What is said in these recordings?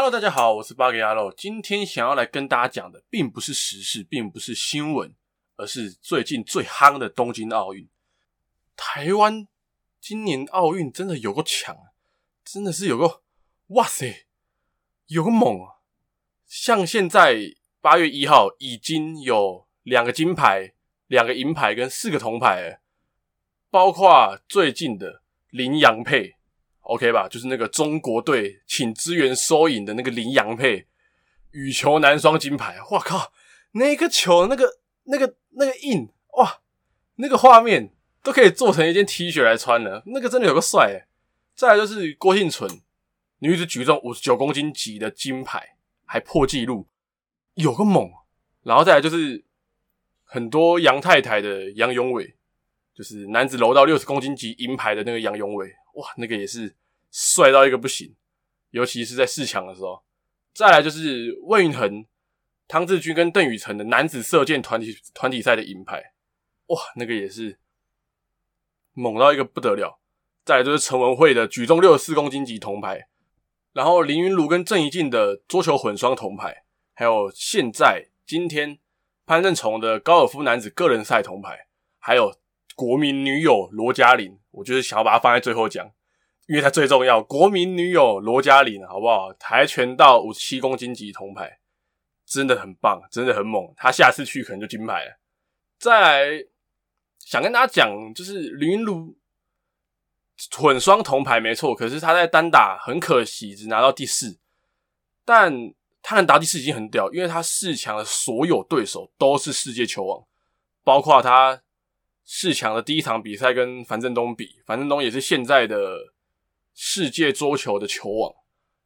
Hello，大家好，我是八格牙路。今天想要来跟大家讲的，并不是时事，并不是新闻，而是最近最夯的东京奥运。台湾今年奥运真的有够强，真的是有够，哇塞，有个猛啊！像现在八月一号已经有两个金牌、两个银牌跟四个铜牌，包括最近的林洋配。OK 吧，就是那个中国队请支援收银的那个林洋配羽球男双金牌，哇靠，那个球那个那个那个印哇，那个画面都可以做成一件 T 恤来穿了，那个真的有个帅诶。再来就是郭婞淳女子举重五十九公斤级的金牌，还破纪录，有个猛。然后再来就是很多杨太太的杨永伟，就是男子柔道六十公斤级银牌的那个杨永伟。哇，那个也是帅到一个不行，尤其是在四强的时候。再来就是魏云恒、汤志军跟邓宇成的男子射箭团体团体赛的银牌，哇，那个也是猛到一个不得了。再来就是陈文慧的举重六十四公斤级铜牌，然后林云儒跟郑怡静的桌球混双铜牌，还有现在今天潘正崇的高尔夫男子个人赛铜牌，还有国民女友罗嘉玲。我就是想要把它放在最后讲，因为它最重要。国民女友罗嘉玲，好不好？跆拳道五十七公斤级铜牌，真的很棒，真的很猛。他下次去可能就金牌了。再来想跟大家讲，就是林昀儒混双铜牌没错，可是他在单打很可惜只拿到第四，但他能打第四已经很屌，因为他四强的所有对手都是世界球王，包括他。四强的第一场比赛跟樊振东比，樊振东也是现在的世界桌球的球王，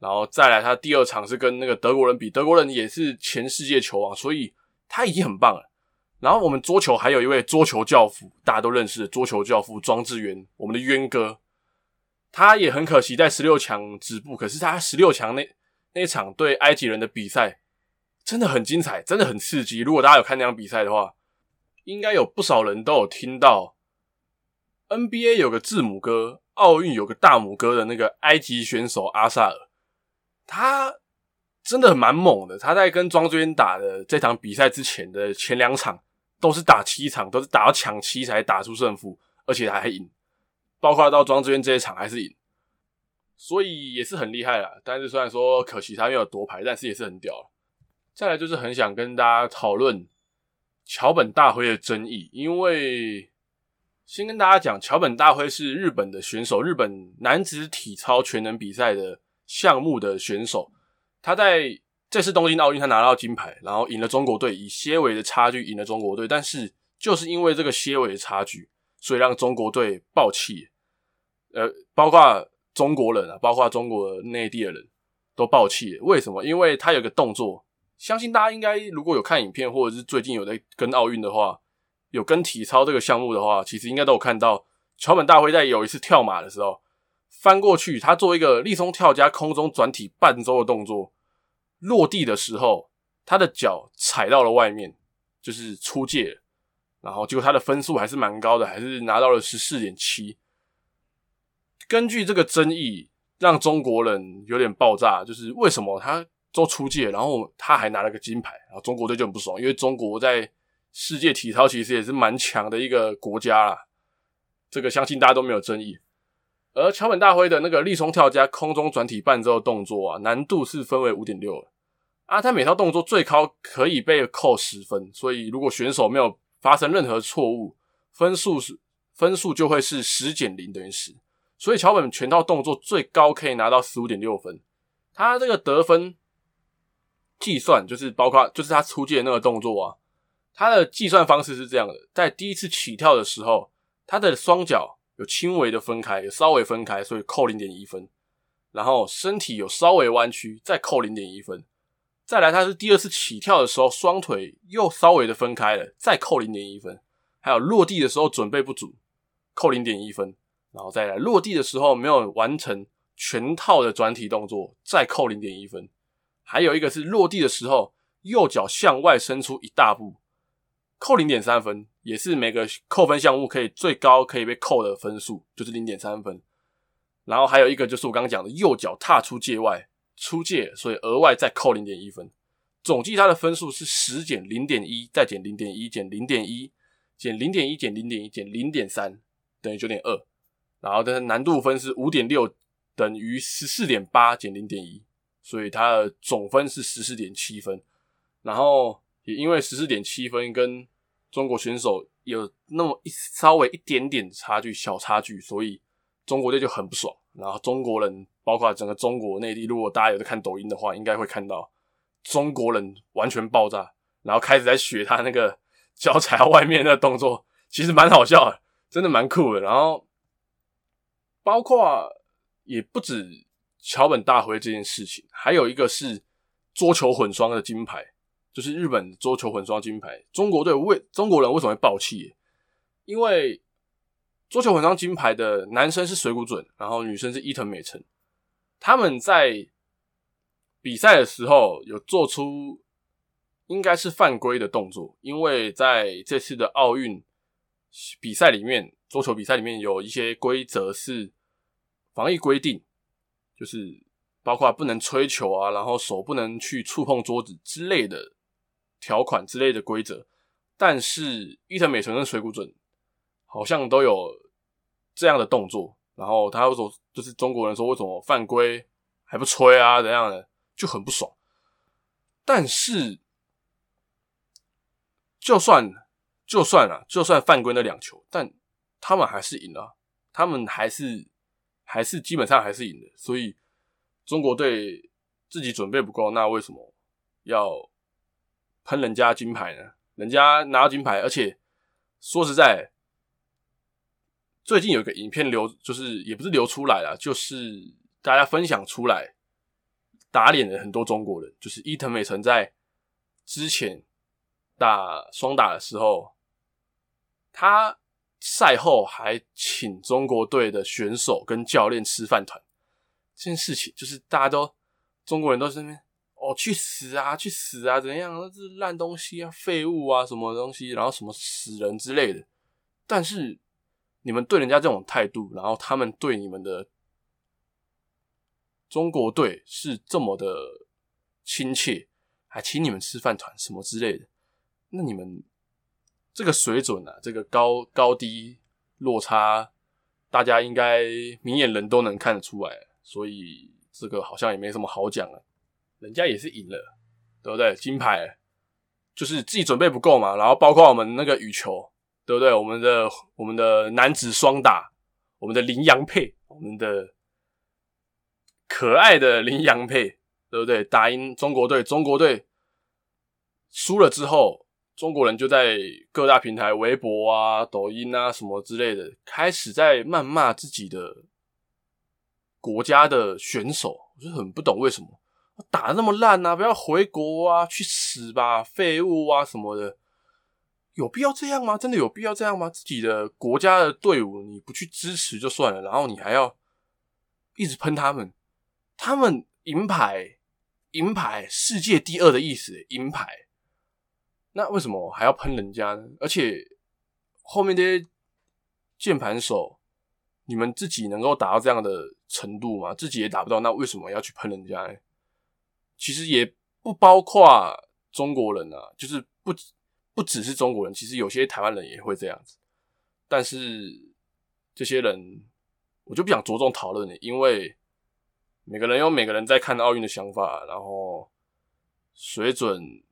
然后再来他第二场是跟那个德国人比，德国人也是前世界球王，所以他已经很棒了。然后我们桌球还有一位桌球教父，大家都认识的桌球教父庄智渊，我们的渊哥，他也很可惜在十六强止步，可是他十六强那那场对埃及人的比赛真的很精彩，真的很刺激。如果大家有看那场比赛的话。应该有不少人都有听到，NBA 有个字母哥，奥运有个大拇哥的那个埃及选手阿萨尔，他真的蛮猛的。他在跟庄智渊打的这场比赛之前的前两场都是打七场，都是打到抢七才打出胜负，而且还赢。包括到庄智渊这一场还是赢，所以也是很厉害啦。但是虽然说可惜他没有夺牌，但是也是很屌。再来就是很想跟大家讨论。桥本大辉的争议，因为先跟大家讲，桥本大辉是日本的选手，日本男子体操全能比赛的项目的选手。他在这次东京奥运，他拿到金牌，然后赢了中国队，以些微的差距赢了中国队。但是就是因为这个些微的差距，所以让中国队爆气。呃，包括中国人啊，包括中国内地的人都爆气。为什么？因为他有个动作。相信大家应该如果有看影片，或者是最近有在跟奥运的话，有跟体操这个项目的话，其实应该都有看到桥本大辉在有一次跳马的时候翻过去，他做一个立松跳加空中转体半周的动作，落地的时候他的脚踩到了外面，就是出界，然后结果他的分数还是蛮高的，还是拿到了十四点七。根据这个争议，让中国人有点爆炸，就是为什么他？都出界，然后他还拿了个金牌，然后中国队就很不爽，因为中国在世界体操其实也是蛮强的一个国家啦，这个相信大家都没有争议。而桥本大辉的那个立松跳加空中转体半周动作啊，难度是分为五点六啊，他每套动作最高可以被扣十分，所以如果选手没有发生任何错误，分数是分数就会是十减零等于十，所以桥本全套动作最高可以拿到十五点六分，他这个得分。计算就是包括就是他出界的那个动作啊，他的计算方式是这样的：在第一次起跳的时候，他的双脚有轻微的分开，有稍微分开，所以扣零点一分。然后身体有稍微弯曲，再扣零点一分。再来，他是第二次起跳的时候，双腿又稍微的分开了，再扣零点一分。还有落地的时候准备不足，扣零点一分。然后再来落地的时候没有完成全套的转体动作，再扣零点一分。还有一个是落地的时候，右脚向外伸出一大步，扣零点三分，也是每个扣分项目可以最高可以被扣的分数，就是零点三分。然后还有一个就是我刚刚讲的右脚踏出界外，出界，所以额外再扣零点一分。总计他的分数是十减零点一，再减零点一，减零点一，减零点一，减零点一，减零点三，等于九点二。然后的难度分是五点六，等于十四点八减零点一，所以他的总分是十四点七分。然后也因为十四点七分跟中国选手有那么一稍微一点点差距，小差距，所以中国队就很不爽。然后中国人，包括整个中国内地，如果大家有在看抖音的话，应该会看到。中国人完全爆炸，然后开始在学他那个脚踩到外面那动作，其实蛮好笑的，真的蛮酷的。然后包括也不止桥本大辉这件事情，还有一个是桌球混双的金牌，就是日本桌球混双金牌。中国队为中国人为什么会爆气？因为桌球混双金牌的男生是水谷隼，然后女生是伊藤美诚，他们在。比赛的时候有做出应该是犯规的动作，因为在这次的奥运比赛里面，桌球比赛里面有一些规则是防疫规定，就是包括不能吹球啊，然后手不能去触碰桌子之类的条款之类的规则。但是伊藤美诚跟水谷隼好像都有这样的动作，然后他又说，就是中国人说为什么犯规还不吹啊？怎样的？就很不爽，但是就算就算了，就算犯规那两球，但他们还是赢了，他们还是还是基本上还是赢的，所以中国队自己准备不够，那为什么要喷人家金牌呢？人家拿到金牌，而且说实在，最近有一个影片流，就是也不是流出来了，就是大家分享出来。打脸了很多中国人，就是伊藤美诚在之前打双打的时候，他赛后还请中国队的选手跟教练吃饭团。这件事情就是大家都中国人都是那边哦，去死啊，去死啊，怎样？那是烂东西啊，废物啊，什么东西，然后什么死人之类的。但是你们对人家这种态度，然后他们对你们的。中国队是这么的亲切，还请你们吃饭团什么之类的，那你们这个水准啊，这个高高低落差，大家应该明眼人都能看得出来，所以这个好像也没什么好讲了。人家也是赢了，对不对？金牌就是自己准备不够嘛，然后包括我们那个羽球，对不对？我们的我们的男子双打，我们的麟洋配，我们的。可爱的麟洋配，对不对？打赢中国队，中国队输了之后，中国人就在各大平台、微博啊、抖音啊什么之类的，开始在谩骂自己的国家的选手。我就很不懂为什么打那么烂啊！不要回国啊，去死吧，废物啊什么的，有必要这样吗？真的有必要这样吗？自己的国家的队伍你不去支持就算了，然后你还要一直喷他们。他们银牌，银牌，世界第二的意思，银牌。那为什么还要喷人家呢？而且后面这些键盘手，你们自己能够达到这样的程度吗？自己也达不到，那为什么要去喷人家呢？其实也不包括中国人啊，就是不不只是中国人，其实有些台湾人也会这样子。但是这些人，我就不想着重讨论了，因为。每个人有每个人在看奥运的想法，然后水准，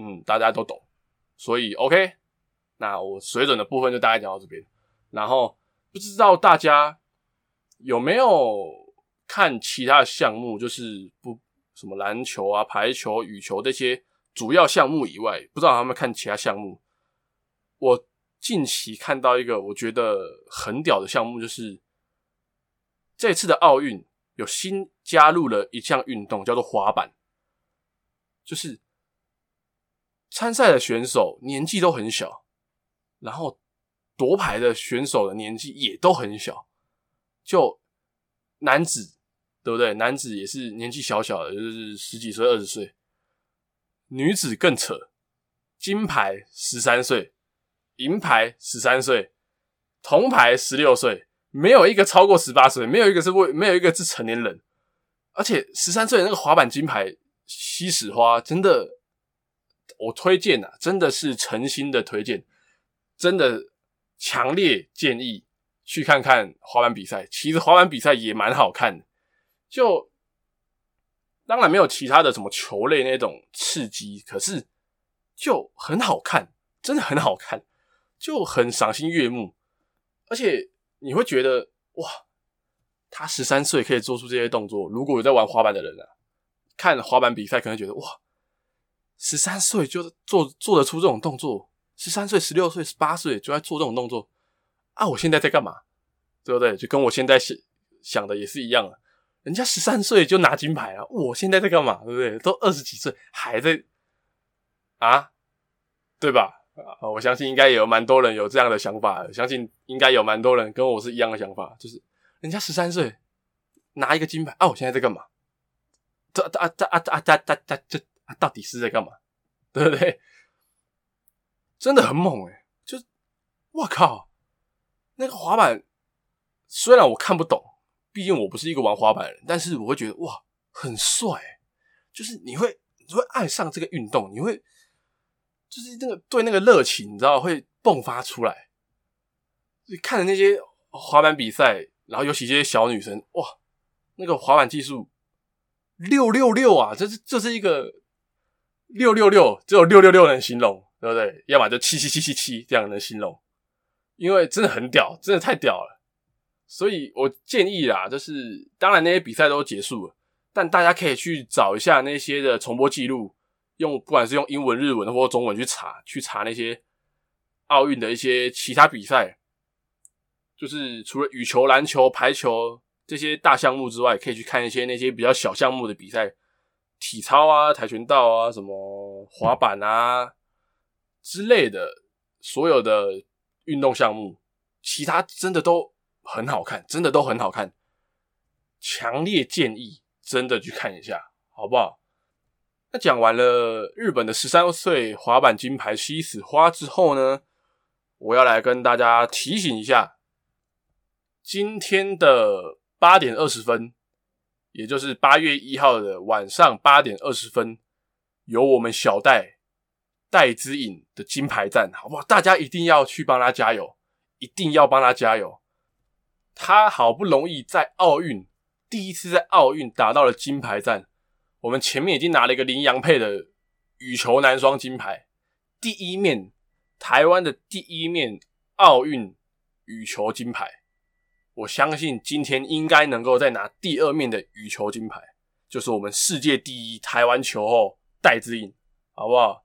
嗯，大家都懂，所以 OK。那我水准的部分就大概讲到这边。然后不知道大家有没有看其他的项目，就是不什么篮球啊、排球、羽球这些主要项目以外，不知道他们看其他项目。我近期看到一个我觉得很屌的项目，就是这次的奥运。有新加入了一项运动，叫做滑板。就是参赛的选手年纪都很小，然后夺牌的选手的年纪也都很小。就男子，对不对？男子也是年纪小小的，就是十几岁、二十岁。女子更扯，金牌十三岁，银牌十三岁，铜牌十六岁。没有一个超过十八岁，没有一个是未，没有一个是成年人而且十三岁那个滑板金牌西史花，真的，我推荐啊，真的是诚心的推荐，真的强烈建议去看看滑板比赛。其实滑板比赛也蛮好看的，就当然没有其他的什么球类那种刺激，可是就很好看，真的很好看，就很赏心悦目，而且你会觉得哇。他十三岁可以做出这些动作，如果有在玩滑板的人啊，看滑板比赛可能觉得哇，十三岁就做做得出这种动作，十三岁、十六岁、十八岁就在做这种动作啊！我现在在干嘛？对不对？就跟我现在想想的也是一样啊。人家十三岁就拿金牌了，我现在在干嘛？对不对？都二十几岁还在啊？对吧？啊，我相信应该也有蛮多人有这样的想法，相信应该有蛮多人跟我是一样的想法，就是。人家十三岁拿一个金牌啊！我现在在干嘛？这啊这啊啊这这这这他到底是在干嘛？对不对？真的很猛诶，就我靠，那个滑板虽然我看不懂，毕竟我不是一个玩滑板的人，但是我会觉得哇，很帅。就是你会你会爱上这个运动，你会就是那个对那个热情，你知道会迸发出来。你看着那些滑板比赛。然后尤其这些小女生，哇，那个滑板技术六六六啊，这是这是一个六六六，只有六六六能形容，对不对？要么就七七七七七这样能形容，因为真的很屌，真的太屌了。所以我建议啦，就是当然那些比赛都结束了，但大家可以去找一下那些的重播记录，用不管是用英文、日文或中文去查，去查那些奥运的一些其他比赛。就是除了羽球、篮球、排球这些大项目之外，可以去看一些那些比较小项目的比赛，体操啊、跆拳道啊、什么滑板啊之类的，所有的运动项目，其他真的都很好看，真的都很好看，强烈建议真的去看一下，好不好？那讲完了日本的十三岁滑板金牌西死花之后呢，我要来跟大家提醒一下。今天的八点二十分，也就是八月一号的晚上八点二十分，有我们小戴戴资颖的金牌战，好不好？大家一定要去帮他加油，一定要帮他加油。他好不容易在奥运第一次在奥运打到了金牌战，我们前面已经拿了一个麟洋配的羽球男双金牌，第一面台湾的第一面奥运羽球金牌。我相信今天应该能够再拿第二面的羽球金牌，就是我们世界第一台湾球后戴资颖，好不好？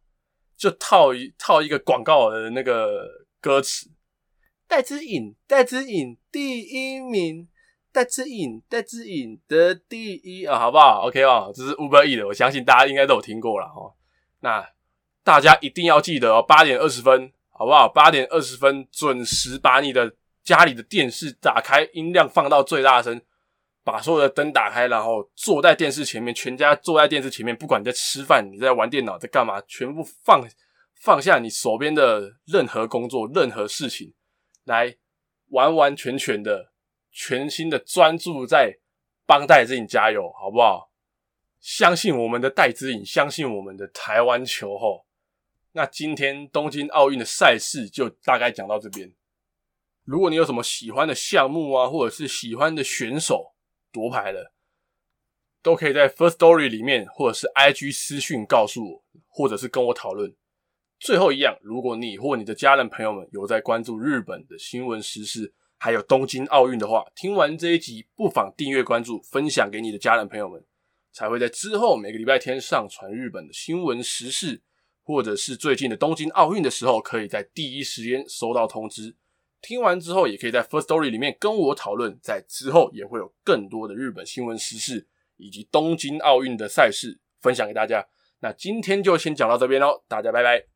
就套一套一个广告的那个歌词：戴资颖，戴资颖第一名，戴资颖，戴资颖的第一啊，好不好？OK 哦，这是 Uber E 的，我相信大家应该都有听过了哦。那大家一定要记得哦，八点二十分，好不好？八点二十分准时把你的。家里的电视打开，音量放到最大声，把所有的灯打开，然后坐在电视前面，全家坐在电视前面，不管你在吃饭、你在玩电脑、在干嘛，全部放放下你手边的任何工作、任何事情，来完完全全的、全心的专注在帮戴资颖加油，好不好？相信我们的戴资颖，相信我们的台湾球后。那今天东京奥运的赛事就大概讲到这边。如果你有什么喜欢的项目啊，或者是喜欢的选手夺牌了，都可以在 First Story 里面，或者是 IG 私讯告诉我，或者是跟我讨论。最后一样，如果你或你的家人朋友们有在关注日本的新闻时事，还有东京奥运的话，听完这一集不妨订阅关注，分享给你的家人朋友们，才会在之后每个礼拜天上传日本的新闻时事，或者是最近的东京奥运的时候，可以在第一时间收到通知。听完之后，也可以在 First Story 里面跟我讨论，在之后也会有更多的日本新闻时事以及东京奥运的赛事分享给大家。那今天就先讲到这边喽，大家拜拜。